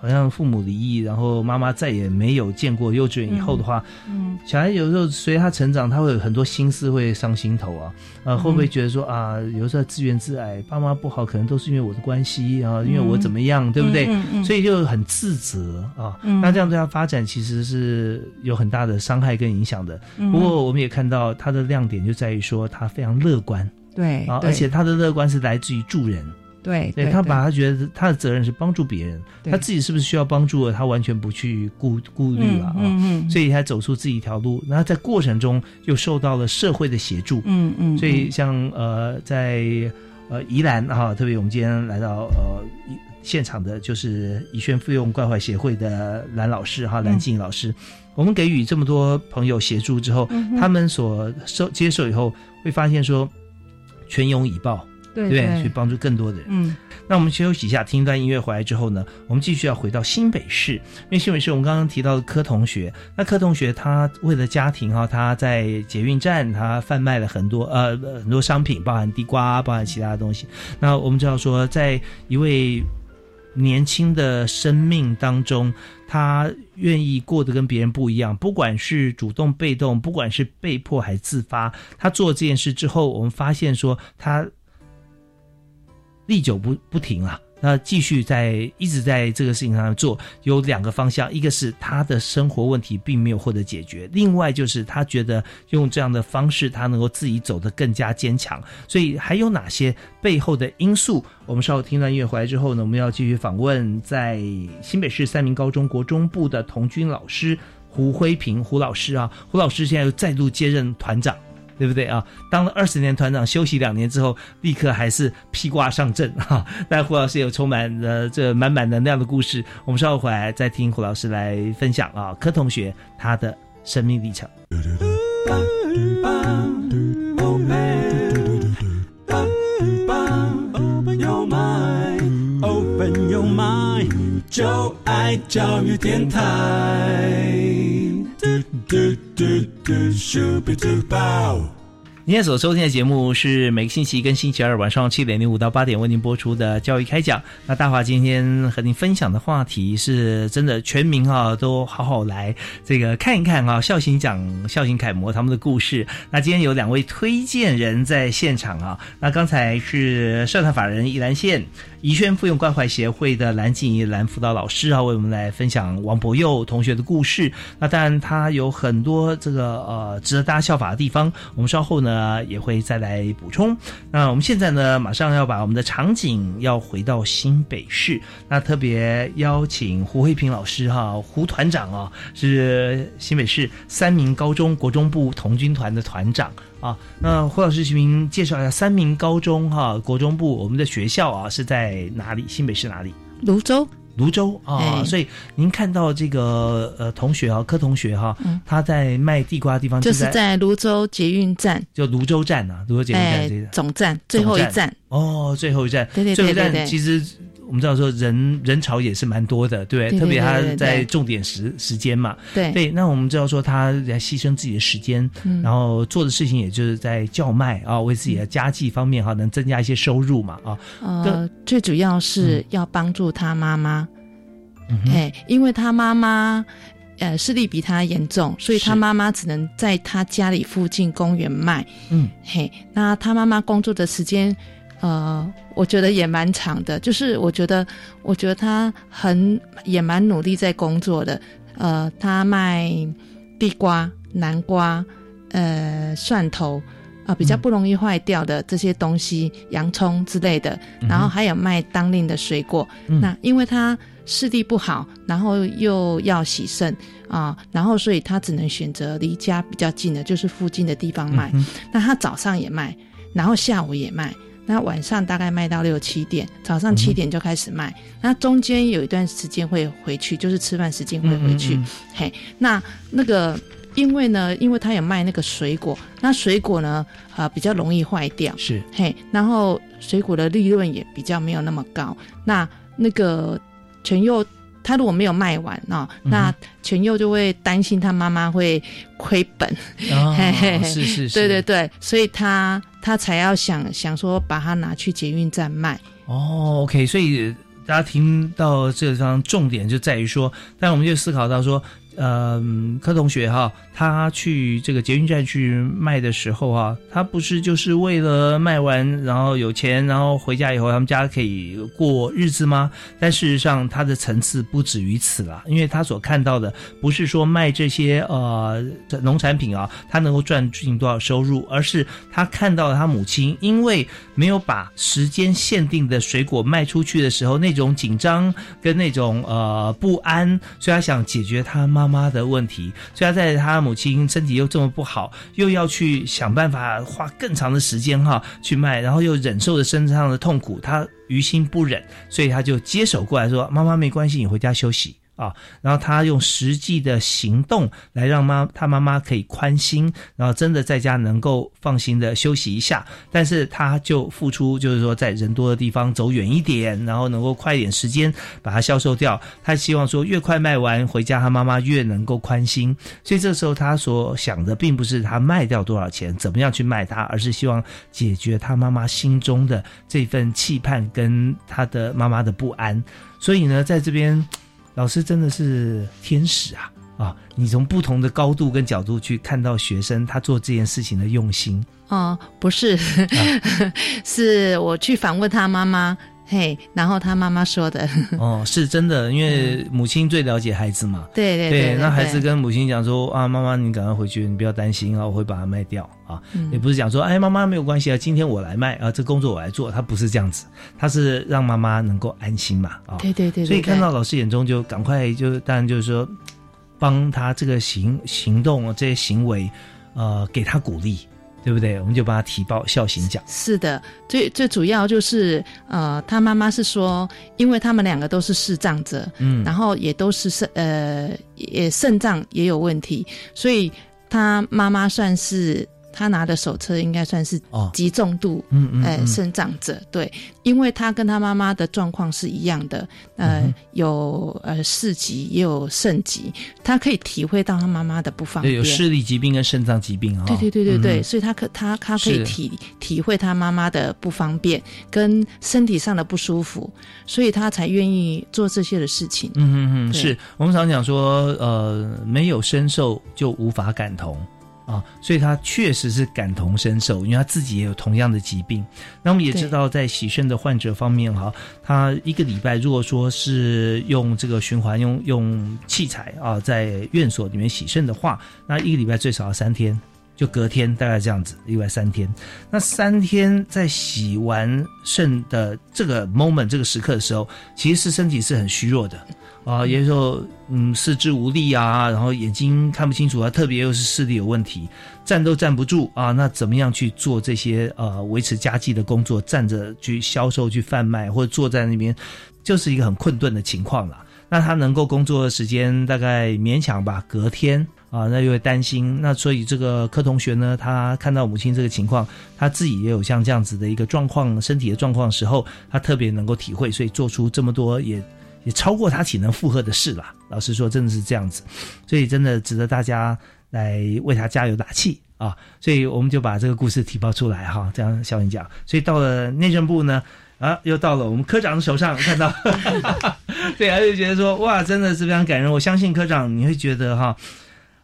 好像父母离异，然后妈妈再也没有见过幼稚园以后的话，嗯，小孩有时候随他成长，他会有很多心思会上心头啊，呃，会不会觉得说啊，有时候自怨自艾，爸妈不好，可能都是因为我的关系啊，因为我怎么样，对不对？所以就很自责啊。那这样对他发展其实是有很大的伤害跟影响的。不过我们也看到他的亮点就在于说他非常乐观，对啊，而且他的乐观是来自于助人。对，对他把他觉得他的责任是帮助别人，他自己是不是需要帮助了，他完全不去顾顾虑了啊，所以他走出自己一条路，然后在过程中又受到了社会的协助，嗯嗯，所以像呃在呃宜兰哈，特别我们今天来到呃现场的就是宜轩费用关怀协会的蓝老师哈，蓝静老师，我们给予这么多朋友协助之后，他们所受接受以后，会发现说全勇以报。对对，去帮助更多的人。嗯，那我们休息一下，听一段音乐回来之后呢，我们继续要回到新北市，因为新北市我们刚刚提到的柯同学，那柯同学他为了家庭哈，他在捷运站他贩卖了很多呃很多商品，包含地瓜，包含其他的东西。那我们知道说，在一位年轻的生命当中，他愿意过得跟别人不一样，不管是主动被动，不管是被迫还自发，他做这件事之后，我们发现说他。历久不不停啊，那继续在一直在这个事情上做，有两个方向，一个是他的生活问题并没有获得解决，另外就是他觉得用这样的方式，他能够自己走得更加坚强。所以还有哪些背后的因素？我们稍后听段音乐回来之后呢，我们要继续访问在新北市三明高中国中部的童军老师胡辉平胡老师啊，胡老师现在又再度接任团长。对不对啊？当了二十年团长，休息两年之后，立刻还是披挂上阵哈。但胡老师有充满了这满满能量的故事，我们稍后回来再听胡老师来分享啊。柯同学他的生命历程。就爱教育电台。今天所收听的节目是每个星期一跟星期二晚上七点零五到八点为您播出的教育开讲。那大华今天和您分享的话题是真的全民啊都好好来这个看一看啊孝行奖孝行楷模他们的故事。那今天有两位推荐人在现场啊，那刚才是社团法人宜兰县。宜轩妇幼关怀协会的蓝静怡蓝辅导老师啊，为我们来分享王博佑同学的故事。那当然，他有很多这个呃值得大家效法的地方。我们稍后呢也会再来补充。那我们现在呢，马上要把我们的场景要回到新北市。那特别邀请胡慧平老师哈，胡团长啊，是新北市三名高中国中部童军团的团长。啊，那胡老师，请您介绍一下三名高中哈国中部我们的学校啊是在哪里？新北市哪里？泸州，泸州啊。所以您看到这个呃同学啊，柯同学哈，他在卖地瓜的地方就是在泸州捷运站，就泸州站啊，泸州捷运站这个总站最后一站哦，最后一站，对对对对对，其实。我们知道说人人潮也是蛮多的，对，特别他在重点时时间嘛，对。对。那我们知道说他在牺牲自己的时间，然后做的事情也就是在叫卖啊，为自己的家计方面哈能增加一些收入嘛啊。呃，最主要是要帮助他妈妈，哎，因为他妈妈呃视力比他严重，所以他妈妈只能在他家里附近公园卖。嗯，嘿，那他妈妈工作的时间。呃，我觉得也蛮长的，就是我觉得，我觉得他很也蛮努力在工作的。呃，他卖地瓜、南瓜、呃蒜头啊，比较不容易坏掉的这些东西，洋葱之类的。然后还有卖当令的水果。那因为他视力不好，然后又要洗肾啊，然后所以他只能选择离家比较近的，就是附近的地方卖。那他早上也卖，然后下午也卖。那晚上大概卖到六七点，早上七点就开始卖。那中间有一段时间会回去，就是吃饭时间会回去。嘿，那那个因为呢，因为他有卖那个水果，那水果呢啊比较容易坏掉。是嘿，然后水果的利润也比较没有那么高。那那个全佑他如果没有卖完啊，那全佑就会担心他妈妈会亏本。嘿嘿，是是是，对对对，所以他。他才要想想说把它拿去捷运站卖哦，OK，所以大家听到这方重点就在于说，但我们就思考到说。嗯，柯同学哈，他去这个捷运站去卖的时候啊，他不是就是为了卖完然后有钱，然后回家以后他们家可以过日子吗？但事实上，他的层次不止于此了，因为他所看到的不是说卖这些呃农产品啊，他能够赚进多少收入，而是他看到他母亲因为没有把时间限定的水果卖出去的时候那种紧张跟那种呃不安，所以他想解决他妈。妈妈的问题，所以他在他母亲身体又这么不好，又要去想办法花更长的时间哈去卖，然后又忍受着身上的痛苦，他于心不忍，所以他就接手过来说：“妈妈没关系，你回家休息。”啊，然后他用实际的行动来让妈他妈妈可以宽心，然后真的在家能够放心的休息一下。但是他就付出，就是说在人多的地方走远一点，然后能够快一点时间把它销售掉。他希望说越快卖完回家，他妈妈越能够宽心。所以这时候他所想的并不是他卖掉多少钱，怎么样去卖它，而是希望解决他妈妈心中的这份期盼跟他的妈妈的不安。所以呢，在这边。老师真的是天使啊！啊，你从不同的高度跟角度去看到学生他做这件事情的用心。哦，不是，是我去访问他妈妈。嘿，然后他妈妈说的，哦，是真的，因为母亲最了解孩子嘛。对对对，那孩子跟母亲讲说啊，妈妈你赶快回去，你不要担心啊，我会把它卖掉啊。也不是讲说，哎，妈妈没有关系啊，今天我来卖啊，这工作我来做，他不是这样子，他是让妈妈能够安心嘛。啊，对对对，所以看到老师眼中就赶快就当然就是说，帮他这个行行动这些行为，呃，给他鼓励。对不对？我们就把他提报孝行奖。是的，最最主要就是呃，他妈妈是说，因为他们两个都是视障者，嗯，然后也都是肾呃也肾脏也有问题，所以他妈妈算是。他拿的手册应该算是极重度，嗯嗯，哎，肾脏者对，因为他跟他妈妈的状况是一样的，呃，有呃四级也有肾疾，他可以体会到他妈妈的不方便，有视力疾病跟肾脏疾病啊，对对对对对，所以他可他他可以体体会他妈妈的不方便跟身体上的不舒服，所以他才愿意做这些的事情。嗯嗯嗯，是。我们常讲说，呃，没有身受就无法感同。啊，所以他确实是感同身受，因为他自己也有同样的疾病。那我们也知道，在洗肾的患者方面，哈，他一个礼拜如果说是用这个循环用用器材啊，在院所里面洗肾的话，那一个礼拜最少要三天，就隔天大概这样子，另外三天。那三天在洗完肾的这个 moment 这个时刻的时候，其实是身体是很虚弱的。啊，有时候嗯四肢无力啊，然后眼睛看不清楚啊，特别又是视力有问题，站都站不住啊，那怎么样去做这些呃维持家计的工作？站着去销售去贩卖，或者坐在那边，就是一个很困顿的情况了。那他能够工作的时间大概勉强吧，隔天啊，那又会担心。那所以这个柯同学呢，他看到母亲这个情况，他自己也有像这样子的一个状况，身体的状况时候，他特别能够体会，所以做出这么多也。也超过他体能负荷的事了。老实说，真的是这样子，所以真的值得大家来为他加油打气啊！所以我们就把这个故事提报出来哈，这样小英讲。所以到了内政部呢，啊，又到了我们科长的手上，看到，对啊，就觉得说哇，真的是非常感人。我相信科长你会觉得哈。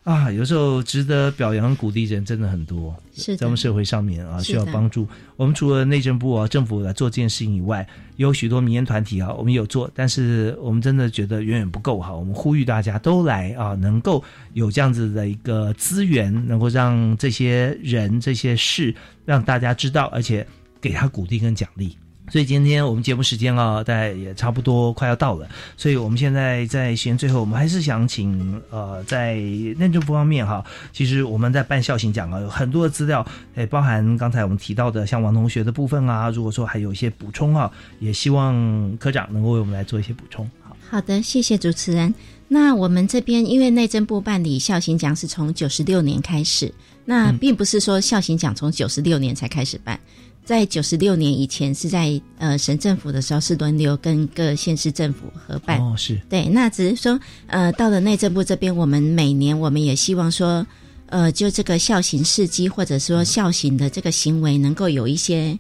啊，有时候值得表扬鼓励人真的很多，是在我们社会上面啊，需要帮助。我们除了内政部啊、政府来做这件事情以外，有许多民间团体啊，我们有做，但是我们真的觉得远远不够哈。我们呼吁大家都来啊，能够有这样子的一个资源，能够让这些人、这些事让大家知道，而且给他鼓励跟奖励。所以今天我们节目时间啊，大概也差不多快要到了。所以我们现在在时间最后，我们还是想请呃，在内政部方面哈，其实我们在办校行奖啊，有很多的资料，诶，包含刚才我们提到的像王同学的部分啊，如果说还有一些补充啊，也希望科长能够为我们来做一些补充。好好的，谢谢主持人。那我们这边因为内政部办理校行奖是从九十六年开始，那并不是说校行奖从九十六年才开始办。在九十六年以前，是在呃省政府的时候是轮流跟各县市政府合办。哦，是对。那只是说，呃，到了内政部这边，我们每年我们也希望说，呃，就这个孝行事迹或者说孝行的这个行为，能够有一些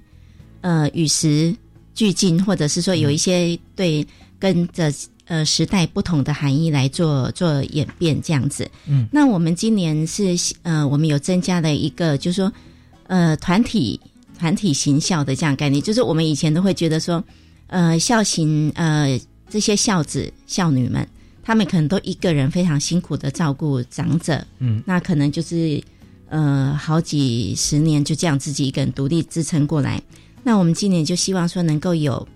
呃与时俱进，或者是说有一些对跟着呃时代不同的含义来做做演变这样子。嗯。那我们今年是呃，我们有增加了一个，就是说呃团体。团体行孝的这样概念，就是我们以前都会觉得说，呃，孝行，呃，这些孝子孝女们，他们可能都一个人非常辛苦的照顾长者，嗯，那可能就是呃好几十年就这样自己一个人独立支撑过来。那我们今年就希望说能够有。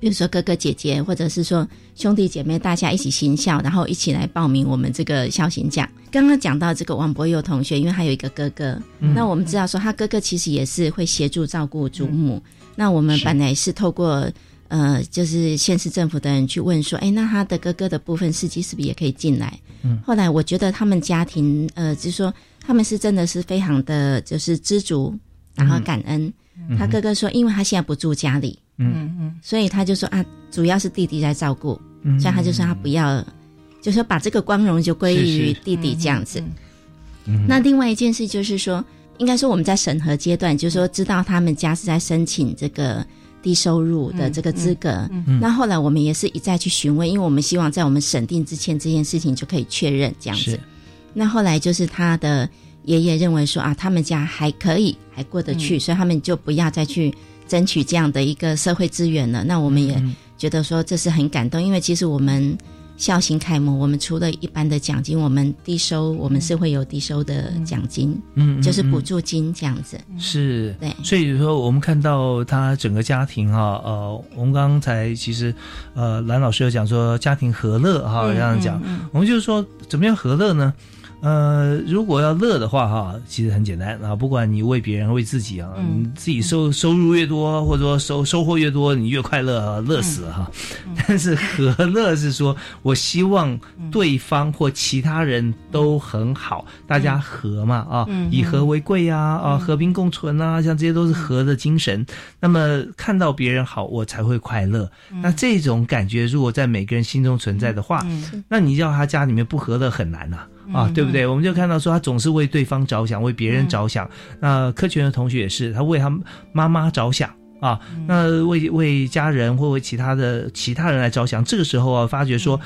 比如说哥哥姐姐，或者是说兄弟姐妹，大家一起行孝，然后一起来报名我们这个孝行奖。刚刚讲到这个王博佑同学，因为他有一个哥哥，那我们知道说他哥哥其实也是会协助照顾祖母。那我们本来是透过呃，就是县市政府的人去问说，哎，那他的哥哥的部分司机是不是也可以进来？嗯，后来我觉得他们家庭呃，就是说他们是真的是非常的就是知足，然后感恩。他哥哥说，因为他现在不住家里。嗯嗯，所以他就说啊，主要是弟弟在照顾，所以他就说他不要，就说把这个光荣就归于弟弟这样子。那另外一件事就是说，应该说我们在审核阶段，就是说知道他们家是在申请这个低收入的这个资格。那后来我们也是一再去询问，因为我们希望在我们审定之前这件事情就可以确认这样子。那后来就是他的爷爷认为说啊，他们家还可以，还过得去，所以他们就不要再去。争取这样的一个社会资源了。那我们也觉得说这是很感动，因为其实我们。孝行楷模，我们除了一般的奖金，我们低收，我们是会有低收的奖金，嗯，就是补助金这样子。是，对。所以说，我们看到他整个家庭哈，呃，我们刚才其实，呃，蓝老师有讲说家庭和乐哈，这样讲，我们就是说怎么样和乐呢？呃，如果要乐的话，哈，其实很简单啊。不管你为别人、为自己啊，你自己收收入越多，或者说收收获越多，你越快乐，乐死了哈。但是和乐是说我希望对方或其他人都很好，大家和嘛啊，以和为贵呀啊，和平共存啊，像这些都是和的精神。那么看到别人好，我才会快乐。那这种感觉如果在每个人心中存在的话，那你要他家里面不和乐很难呐。啊，对不对？我们就看到说，他总是为对方着想，为别人着想。那柯泉的同学也是，他为他妈妈着想啊，那为为家人或为其他的其他人来着想。这个时候啊，发觉说，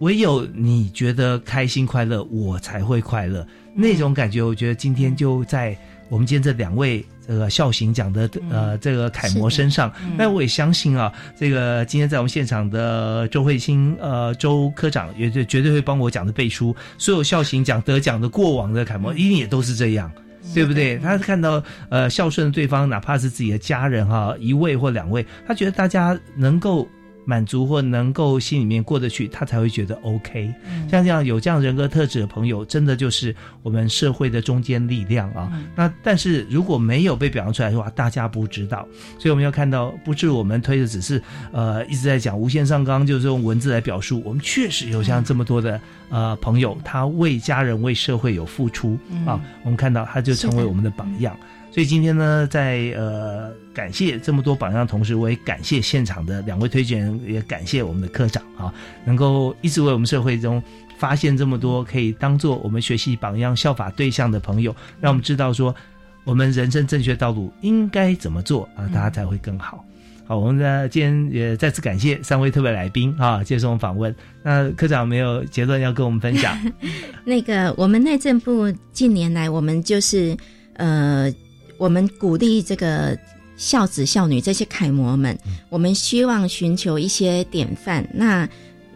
唯有你觉得开心快乐，我才会快乐。那种感觉，我觉得今天就在我们今天这两位。这个孝行奖的呃，这个楷模身上，那我也相信啊，这个今天在我们现场的周慧清呃周科长也绝绝对会帮我讲的背书，所有孝行奖得奖的过往的楷模一定也都是这样，对不对？他看到呃孝顺对方，哪怕是自己的家人哈，一位或两位，他觉得大家能够。满足或能够心里面过得去，他才会觉得 OK。像这样有这样人格特质的朋友，真的就是我们社会的中坚力量啊。那但是如果没有被表扬出来的话，大家不知道。所以我们要看到，不是我们推的只是呃一直在讲无限上纲，就是用文字来表述。我们确实有像这么多的呃朋友，他为家人为社会有付出啊。我们看到他就成为我们的榜样。所以今天呢，在呃感谢这么多榜样同时，我也感谢现场的两位推荐人，也感谢我们的科长啊，能够一直为我们社会中发现这么多可以当做我们学习榜样、效法对象的朋友，让我们知道说我们人生正确道路应该怎么做啊，大家才会更好。好，我们呢今天也再次感谢三位特别来宾啊，接受访问。那科长没有结论要跟我们分享？那个我们内政部近年来，我们就是呃。我们鼓励这个孝子孝女这些楷模们，我们希望寻求一些典范。那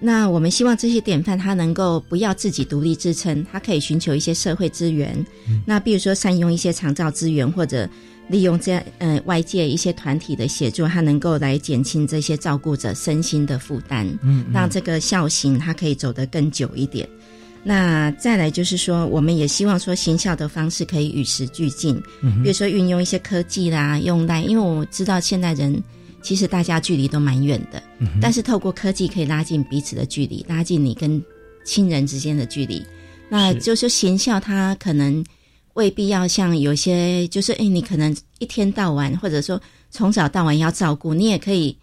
那我们希望这些典范他能够不要自己独立支撑，他可以寻求一些社会资源。那比如说善用一些长照资源，或者利用这样呃外界一些团体的协助，他能够来减轻这些照顾者身心的负担，让这个孝行他可以走得更久一点。那再来就是说，我们也希望说行孝的方式可以与时俱进，比如说运用一些科技啦，用来，因为我知道现代人其实大家距离都蛮远的，但是透过科技可以拉近彼此的距离，拉近你跟亲人之间的距离。那就是行孝，他可能未必要像有些，就是哎，你可能一天到晚，或者说从早到晚要照顾，你也可以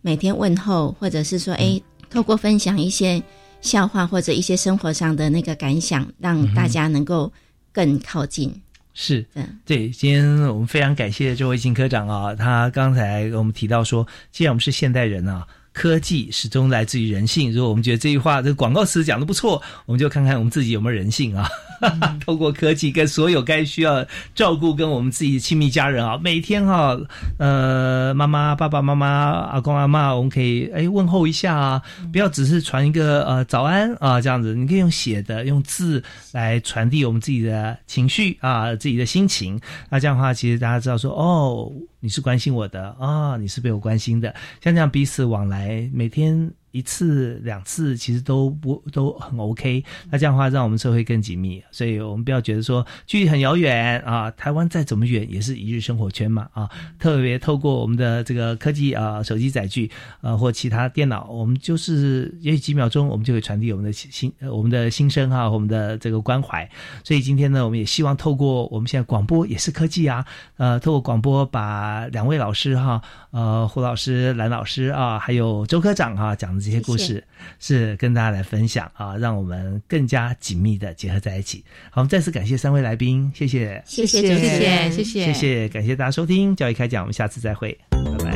每天问候，或者是说哎，透过分享一些。笑话或者一些生活上的那个感想，让大家能够更靠近。是，对，今天我们非常感谢这位金科长啊，他刚才跟我们提到说，既然我们是现代人啊。科技始终来自于人性。如果我们觉得这句话这个广告词讲的不错，我们就看看我们自己有没有人性啊。透过科技跟所有该需要照顾跟我们自己亲密家人啊，每天哈呃妈妈爸爸妈妈阿公阿妈，我们可以哎问候一下啊，不要只是传一个呃早安啊这样子，你可以用写的用字来传递我们自己的情绪啊自己的心情。那这样的话，其实大家知道说哦。你是关心我的啊，你是被我关心的，像这样彼此往来，每天。一次两次其实都不都很 OK，那这样的话让我们社会更紧密，所以我们不要觉得说距离很遥远啊，台湾再怎么远也是一日生活圈嘛啊，特别透过我们的这个科技啊手机载具啊或其他电脑，我们就是也许几秒钟我们就会传递我们的心我们的心声哈，我们的这个关怀。所以今天呢，我们也希望透过我们现在广播也是科技啊，呃，透过广播把两位老师哈，呃胡老师、蓝老师啊，还有周科长哈讲。这些故事是跟大家来分享啊，让我们更加紧密的结合在一起。好，我们再次感谢三位来宾，谢谢，谢谢，谢谢，谢谢，谢谢，感谢大家收听教育开讲，我们下次再会，拜拜。